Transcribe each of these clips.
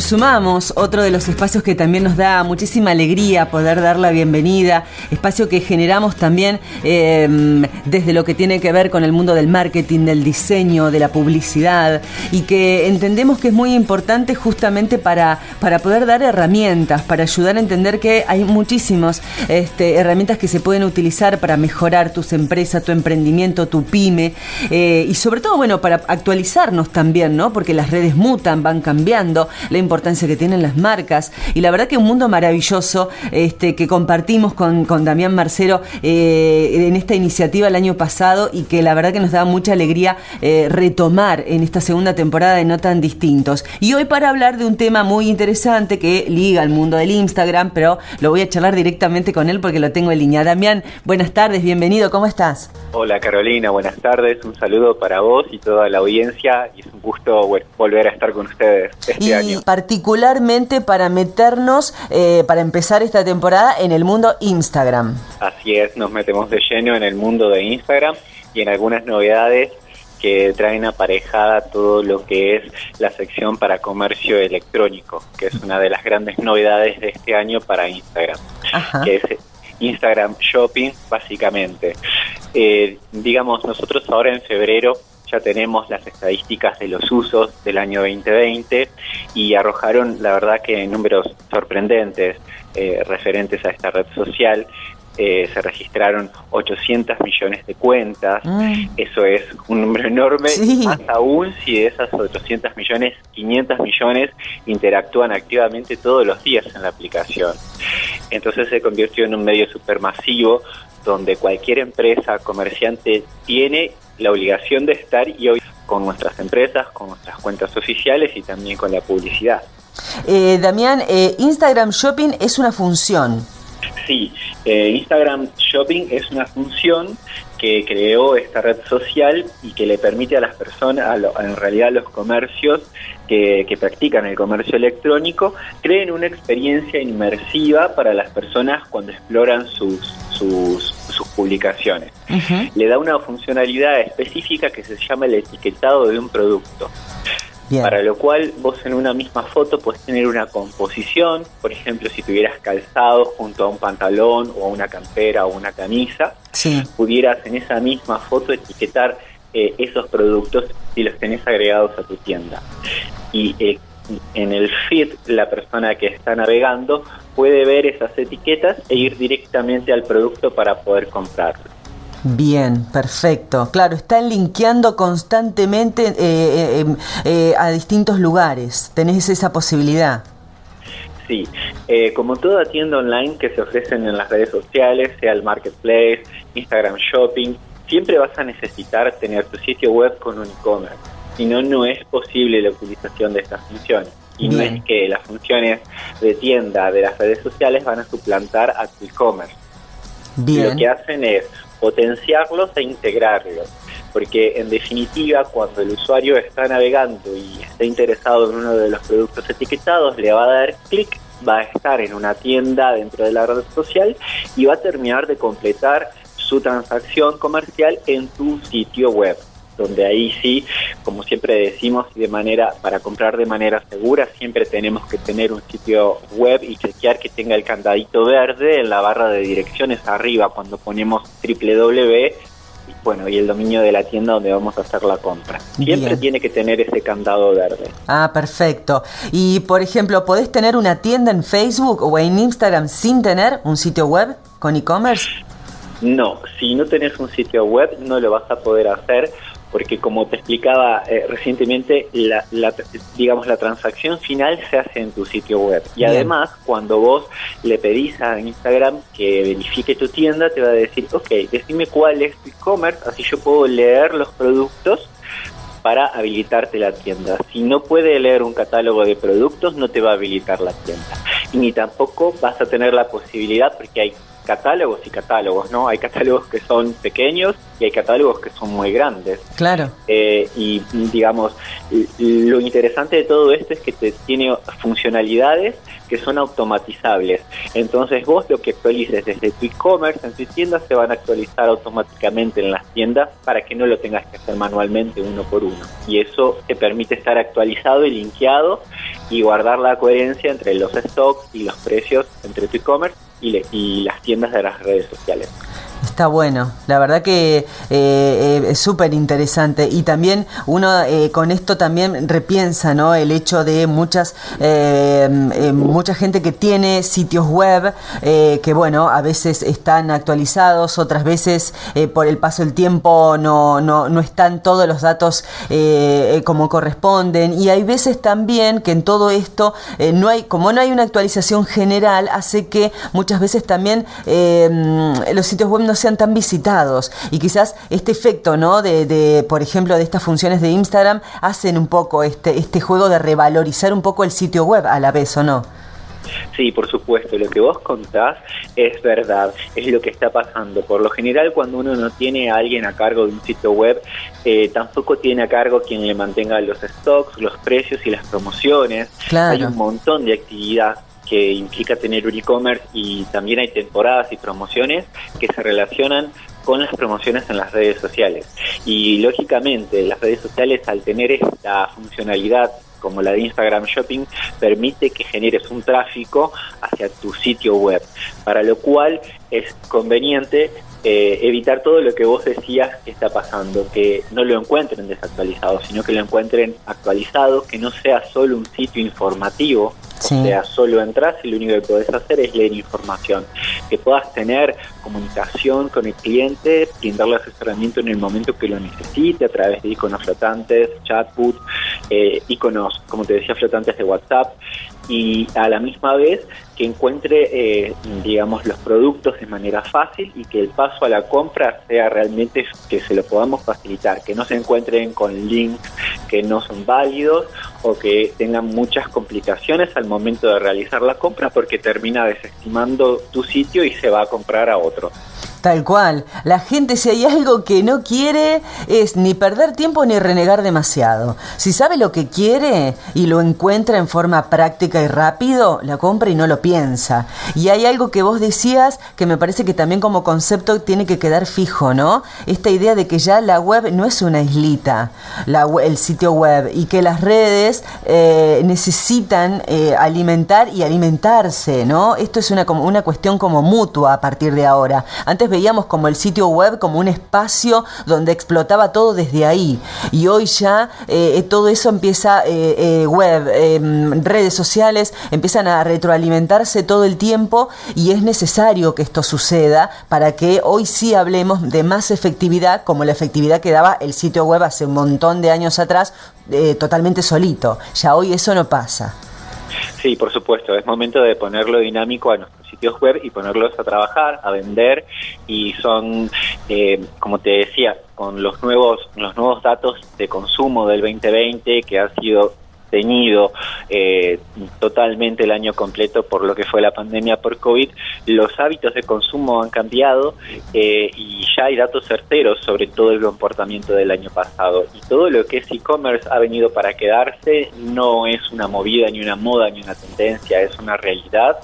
Sumamos otro de los espacios que también nos da muchísima alegría poder dar la bienvenida, espacio que generamos también eh, desde lo que tiene que ver con el mundo del marketing, del diseño, de la publicidad y que entendemos que es muy importante justamente para, para poder dar herramientas, para ayudar a entender que hay muchísimas este, herramientas que se pueden utilizar para mejorar tus empresas, tu emprendimiento, tu pyme eh, y sobre todo, bueno, para actualizarnos también, ¿no? Porque las redes mutan, van cambiando importancia que tienen las marcas y la verdad que un mundo maravilloso este, que compartimos con, con Damián Marcero eh, en esta iniciativa el año pasado y que la verdad que nos da mucha alegría eh, retomar en esta segunda temporada de No tan distintos. Y hoy para hablar de un tema muy interesante que liga al mundo del Instagram, pero lo voy a charlar directamente con él porque lo tengo en línea. Damián, buenas tardes, bienvenido, ¿cómo estás? Hola Carolina, buenas tardes, un saludo para vos y toda la audiencia y es un gusto volver a estar con ustedes este año particularmente para meternos, eh, para empezar esta temporada, en el mundo Instagram. Así es, nos metemos de lleno en el mundo de Instagram y en algunas novedades que traen aparejada todo lo que es la sección para comercio electrónico, que es una de las grandes novedades de este año para Instagram, que es Instagram Shopping, básicamente. Eh, digamos, nosotros ahora en febrero ya tenemos las estadísticas de los usos del año 2020 y arrojaron, la verdad, que números sorprendentes eh, referentes a esta red social. Eh, se registraron 800 millones de cuentas, mm. eso es un número enorme, más aún si de esas 800 millones, 500 millones interactúan activamente todos los días en la aplicación. Entonces se convirtió en un medio supermasivo donde cualquier empresa, comerciante tiene la obligación de estar y hoy con nuestras empresas, con nuestras cuentas oficiales y también con la publicidad. Eh, Damián, eh, Instagram Shopping es una función. Sí, eh, Instagram Shopping es una función que creó esta red social y que le permite a las personas, en realidad a los comercios que, practican el comercio electrónico, creen una experiencia inmersiva para las personas cuando exploran sus, sus, publicaciones. Le da una funcionalidad específica que se llama el etiquetado de un producto. Para lo cual vos en una misma foto puedes tener una composición, por ejemplo, si tuvieras calzado junto a un pantalón o a una campera o una camisa, pudieras en esa misma foto etiquetar eh, esos productos y los tenés agregados a tu tienda. Y eh, en el feed la persona que está navegando puede ver esas etiquetas e ir directamente al producto para poder comprarlo. Bien, perfecto. Claro, están linkeando constantemente eh, eh, em, eh, a distintos lugares. Tenés esa posibilidad. Sí, como toda tienda online que se ofrecen en las redes sociales, sea el marketplace, Instagram Shopping, siempre vas a necesitar tener tu sitio web con un e-commerce. Si no, no es posible la utilización de estas funciones. Y no es que las funciones de tienda de las redes sociales van a suplantar a tu e-commerce. Lo que hacen es potenciarlos e integrarlos. Porque en definitiva, cuando el usuario está navegando y está interesado en uno de los productos etiquetados, le va a dar clic, va a estar en una tienda dentro de la red social y va a terminar de completar su transacción comercial en tu sitio web donde ahí sí, como siempre decimos, de manera para comprar de manera segura, siempre tenemos que tener un sitio web y chequear que tenga el candadito verde en la barra de direcciones arriba cuando ponemos www bueno, y el dominio de la tienda donde vamos a hacer la compra. Siempre tiene que tener ese candado verde. Ah, perfecto. Y, por ejemplo, ¿podés tener una tienda en Facebook o en Instagram sin tener un sitio web con e-commerce? No, si no tenés un sitio web no lo vas a poder hacer porque como te explicaba eh, recientemente, la, digamos la transacción final se hace en tu sitio web. Y además, cuando vos le pedís a Instagram que verifique tu tienda, te va a decir, ok, decime cuál es tu e-commerce, así yo puedo leer los productos para habilitarte la tienda. Si no puede leer un catálogo de productos, no te va a habilitar la tienda. Y ni tampoco vas a tener la posibilidad, porque hay catálogos y catálogos, ¿no? Hay catálogos que son pequeños y hay catálogos que son muy grandes. Claro. Eh, y digamos, lo interesante de todo esto es que te, tiene funcionalidades que son automatizables. Entonces vos lo que actualices desde tu e-commerce en tu tienda se van a actualizar automáticamente en las tiendas para que no lo tengas que hacer manualmente uno por uno. Y eso te permite estar actualizado y linkeado y guardar la coherencia entre los stocks y los precios entre tu e-commerce y, y las tiendas de las redes sociales. Está bueno, la verdad que eh, eh, es súper interesante. Y también uno eh, con esto también repiensa ¿no? el hecho de muchas mucha gente que tiene sitios web que bueno a veces están actualizados otras veces por el paso del tiempo no, no, no están todos los datos como corresponden. Y hay veces también que en todo esto no hay como no hay una actualización general hace que muchas veces también los sitios web no sean tan visitados. Y quizás este efecto, ¿no? De, por ejemplo, de estas funciones de Instagram hacen un poco este, este juego de revalorizar un poco el sitio web a la vez, ¿o no? Sí, por supuesto, lo que vos contás es verdad, es lo que está pasando. Por lo general, cuando uno no tiene a alguien a cargo de un sitio web, eh, tampoco tiene a cargo quien le mantenga los stocks, los precios y las promociones. Hay un montón de actividad que implica tener un e-commerce y también hay temporadas y promociones que se relacionan con las promociones en las redes sociales. Y lógicamente las redes sociales al tener esta funcionalidad como la de Instagram Shopping permite que generes un tráfico hacia tu sitio web, para lo cual es conveniente eh, evitar todo lo que vos decías que está pasando, que no lo encuentren desactualizado, sino que lo encuentren actualizado, que no sea solo un sitio informativo, o sea, solo entras y lo único que podés hacer es leer información. Que puedas tener comunicación con el cliente, brindarle asesoramiento en el momento que lo necesite a través de iconos flotantes, chatbot, eh, iconos, como te decía, flotantes de WhatsApp y a la misma vez que encuentre, eh, digamos, los productos de manera fácil y que el paso a la compra sea realmente que se lo podamos facilitar, que no se encuentren con links que no son válidos o que tengan muchas complicaciones al momento de realizar la compra porque termina desestimando tu sitio y se va a comprar a otro. Tal cual. La gente si hay algo que no quiere es ni perder tiempo ni renegar demasiado. Si sabe lo que quiere y lo encuentra en forma práctica y rápido, la compra y no lo piensa. Y hay algo que vos decías que me parece que también como concepto tiene que quedar fijo, ¿no? Esta idea de que ya la web no es una islita, la, el sitio web, y que las redes eh, necesitan eh, alimentar y alimentarse, ¿no? Esto es una, una cuestión como mutua a partir de ahora. Antes veíamos como el sitio web como un espacio donde explotaba todo desde ahí. Y hoy ya eh, eh, todo eso empieza, eh, web, em, redes sociales, empiezan a retroalimentarse todo el tiempo y es necesario que esto suceda para que hoy sí hablemos de más efectividad como la efectividad que daba el sitio web hace un montón de años atrás, totalmente solito. Ya hoy eso no pasa. Sí, por supuesto, es momento de ponerlo dinámico a nuestros sitios web y ponerlos a trabajar, a vender. Y son, eh, como te decía, con los nuevos los nuevos datos de consumo del 2020 que han sido teñido eh, totalmente el año completo por lo que fue la pandemia por COVID, los hábitos de consumo han cambiado eh, y ya hay datos certeros sobre todo el comportamiento del año pasado. Y todo lo que es e-commerce ha venido para quedarse, no es una movida, ni una moda, ni una tendencia, es una realidad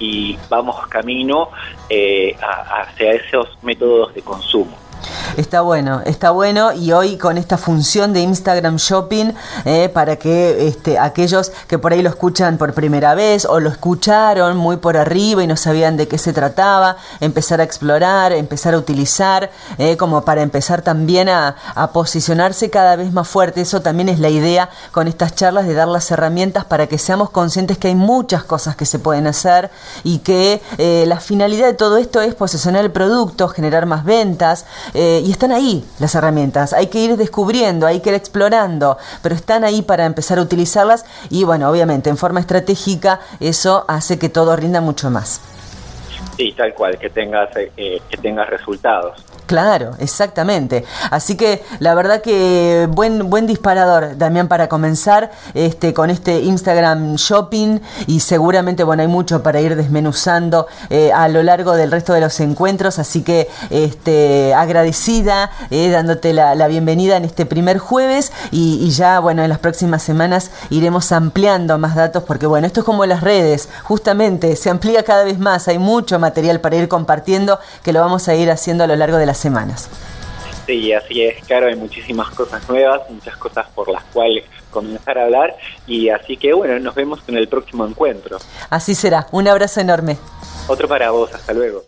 y vamos camino eh, hacia esos métodos de consumo. Está bueno, está bueno y hoy con esta función de Instagram Shopping eh, para que este, aquellos que por ahí lo escuchan por primera vez o lo escucharon muy por arriba y no sabían de qué se trataba, empezar a explorar, empezar a utilizar, eh, como para empezar también a, posicionarse cada vez más fuerte. Eso también es la idea con estas charlas de dar las herramientas para que seamos conscientes que hay muchas cosas que se pueden hacer y que eh, la finalidad de todo esto es posicionar el producto, generar más ventas y están ahí las herramientas, hay que ir descubriendo, hay que ir explorando, pero están ahí para empezar a utilizarlas y bueno, obviamente en forma estratégica eso hace que todo rinda mucho más. Sí, tal cual, que tengas, eh, que tengas resultados. Claro, exactamente. Así que la verdad que buen buen disparador, Damián, para comenzar este con este Instagram Shopping y seguramente bueno hay mucho para ir desmenuzando eh, a lo largo del resto de los encuentros. Así que este agradecida eh, dándote la, bienvenida en este primer jueves y, y, ya bueno en las próximas semanas iremos ampliando más datos porque bueno esto es como las redes, justamente se amplía cada vez más. Hay mucho material para ir compartiendo que lo vamos a ir haciendo a lo largo de las semanas. Sí, así es, claro, hay muchísimas cosas nuevas, muchas cosas por las cuales comenzar a hablar y así que bueno, nos vemos en el próximo encuentro. Así será, un abrazo enorme. Otro para vos, hasta luego.